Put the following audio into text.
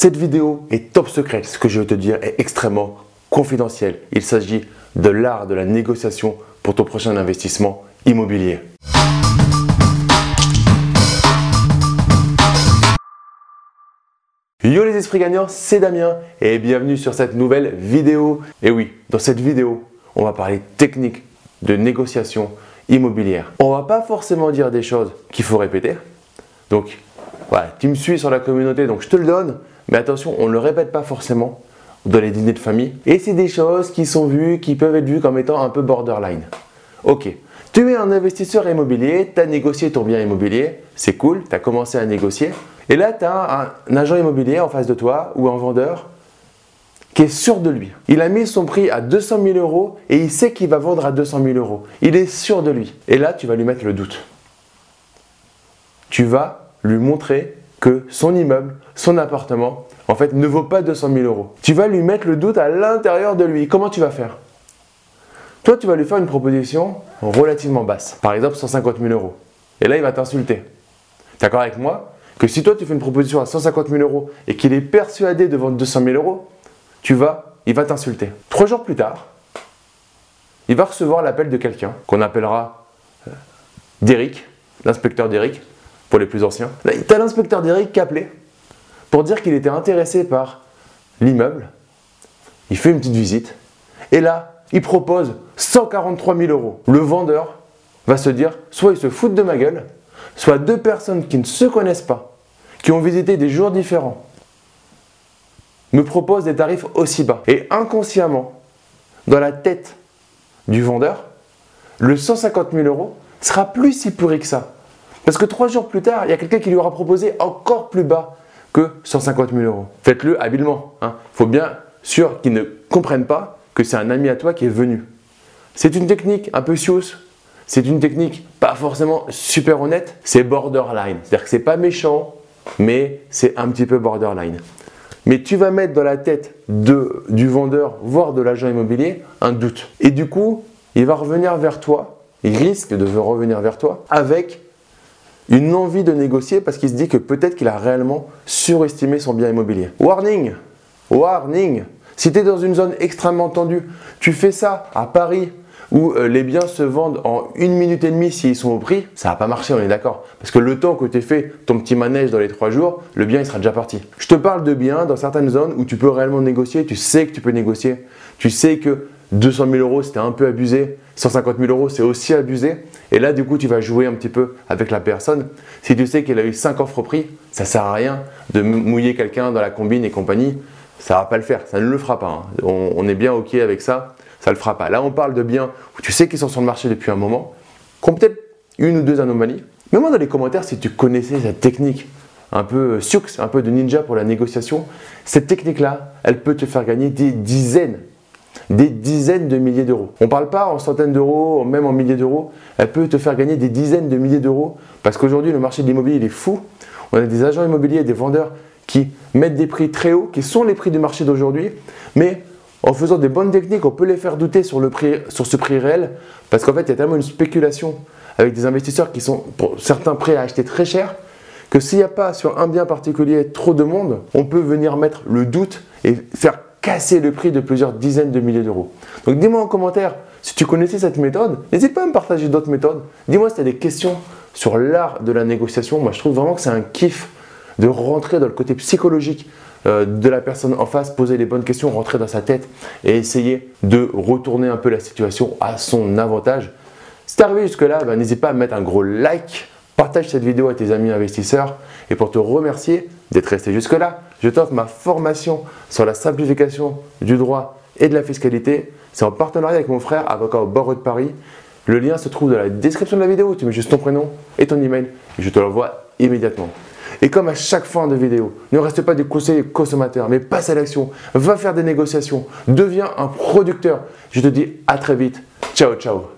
Cette vidéo est top secrète. Ce que je vais te dire est extrêmement confidentiel. Il s'agit de l'art de la négociation pour ton prochain investissement immobilier. Yo les esprits gagnants, c'est Damien et bienvenue sur cette nouvelle vidéo. Et oui, dans cette vidéo, on va parler technique de négociation immobilière. On va pas forcément dire des choses qu'il faut répéter. Donc, voilà, tu me suis sur la communauté, donc je te le donne. Mais attention, on ne le répète pas forcément dans les dîners de famille. Et c'est des choses qui sont vues, qui peuvent être vues comme étant un peu borderline. Ok, tu es un investisseur immobilier, tu as négocié ton bien immobilier, c'est cool, tu as commencé à négocier. Et là, tu as un agent immobilier en face de toi ou un vendeur qui est sûr de lui. Il a mis son prix à 200 000 euros et il sait qu'il va vendre à 200 000 euros. Il est sûr de lui. Et là, tu vas lui mettre le doute. Tu vas lui montrer que son immeuble, son appartement, en fait, ne vaut pas 200 000 euros. Tu vas lui mettre le doute à l'intérieur de lui. Comment tu vas faire? Toi, tu vas lui faire une proposition relativement basse. Par exemple, 150 000 euros. Et là, il va t'insulter. D'accord avec moi? Que si toi, tu fais une proposition à 150 000 euros et qu'il est persuadé de vendre 200 000 euros, tu vas, il va t'insulter. Trois jours plus tard, il va recevoir l'appel de quelqu'un qu'on appellera euh, Derrick, l'inspecteur Derrick, pour les plus anciens. Tu as l'inspecteur Derrick qui a appelé pour dire qu'il était intéressé par l'immeuble. Il fait une petite visite. Et là, il propose 143 000 euros. Le vendeur va se dire, soit il se fout de ma gueule, soit deux personnes qui ne se connaissent pas, qui ont visité des jours différents, me proposent des tarifs aussi bas. Et inconsciemment, dans la tête du vendeur, le 150 000 euros sera plus si pourri que ça. Parce que trois jours plus tard, il y a quelqu'un qui lui aura proposé encore plus bas que 150 000 euros. Faites-le habilement. Il hein. faut bien sûr qu'ils ne comprennent pas que c'est un ami à toi qui est venu. C'est une technique un peu sious. C'est une technique pas forcément super honnête. C'est borderline. C'est-à-dire que c'est pas méchant, mais c'est un petit peu borderline. Mais tu vas mettre dans la tête de, du vendeur, voire de l'agent immobilier, un doute. Et du coup, il va revenir vers toi, il risque de revenir vers toi avec une envie de négocier parce qu'il se dit que peut-être qu'il a réellement surestimé son bien immobilier. Warning Warning Si tu es dans une zone extrêmement tendue, tu fais ça à Paris où euh, les biens se vendent en une minute et demie s'ils sont au prix, ça va pas marcher, on est d'accord. Parce que le temps que tu fait ton petit manège dans les trois jours, le bien il sera déjà parti. Je te parle de biens dans certaines zones où tu peux réellement négocier, tu sais que tu peux négocier, tu sais que 200 000 euros c'était un peu abusé, 150 000 euros c'est aussi abusé. Et là, du coup, tu vas jouer un petit peu avec la personne. Si tu sais qu'elle a eu 5 offres prix, ça sert à rien de mouiller quelqu'un dans la combine et compagnie. Ça va pas le faire, ça ne le fera pas. Hein. On, est bien OK avec ça, ça le fera pas. Là, on parle de biens où tu sais qu'ils sont sur le marché depuis un moment, qui ont peut-être une ou deux anomalies. Mets-moi dans les commentaires si tu connaissais cette technique un peu sioux, un peu de ninja pour la négociation. Cette technique-là, elle peut te faire gagner des dizaines des dizaines de milliers d'euros. On ne parle pas en centaines d'euros, même en milliers d'euros. Elle peut te faire gagner des dizaines de milliers d'euros parce qu'aujourd'hui, le marché de l'immobilier, est fou. On a des agents immobiliers, des vendeurs qui mettent des prix très hauts, qui sont les prix du marché d'aujourd'hui, mais en faisant des bonnes techniques, on peut les faire douter sur, le prix, sur ce prix réel parce qu'en fait, il y a tellement une spéculation avec des investisseurs qui sont pour certains prêts à acheter très cher que s'il n'y a pas sur un bien particulier trop de monde, on peut venir mettre le doute et faire casser le prix de plusieurs dizaines de milliers d'euros. Donc dis-moi en commentaire si tu connaissais cette méthode. N'hésite pas à me partager d'autres méthodes. Dis-moi si tu as des questions sur l'art de la négociation. Moi, je trouve vraiment que c'est un kiff de rentrer dans le côté psychologique euh, de la personne en face, poser les bonnes questions, rentrer dans sa tête et essayer de retourner un peu la situation à son avantage. Si tu es arrivé jusque-là, ben, n'hésite pas à mettre un gros like, partage cette vidéo à tes amis investisseurs et pour te remercier d'être resté jusque-là, je t'offre ma formation sur la simplification du droit et de la fiscalité. C'est en partenariat avec mon frère, avocat au barreau de Paris. Le lien se trouve dans la description de la vidéo. Tu mets juste ton prénom et ton email et je te l'envoie immédiatement. Et comme à chaque fin de vidéo, ne reste pas des conseils consommateurs, mais passe à l'action, va faire des négociations, deviens un producteur. Je te dis à très vite. Ciao, ciao.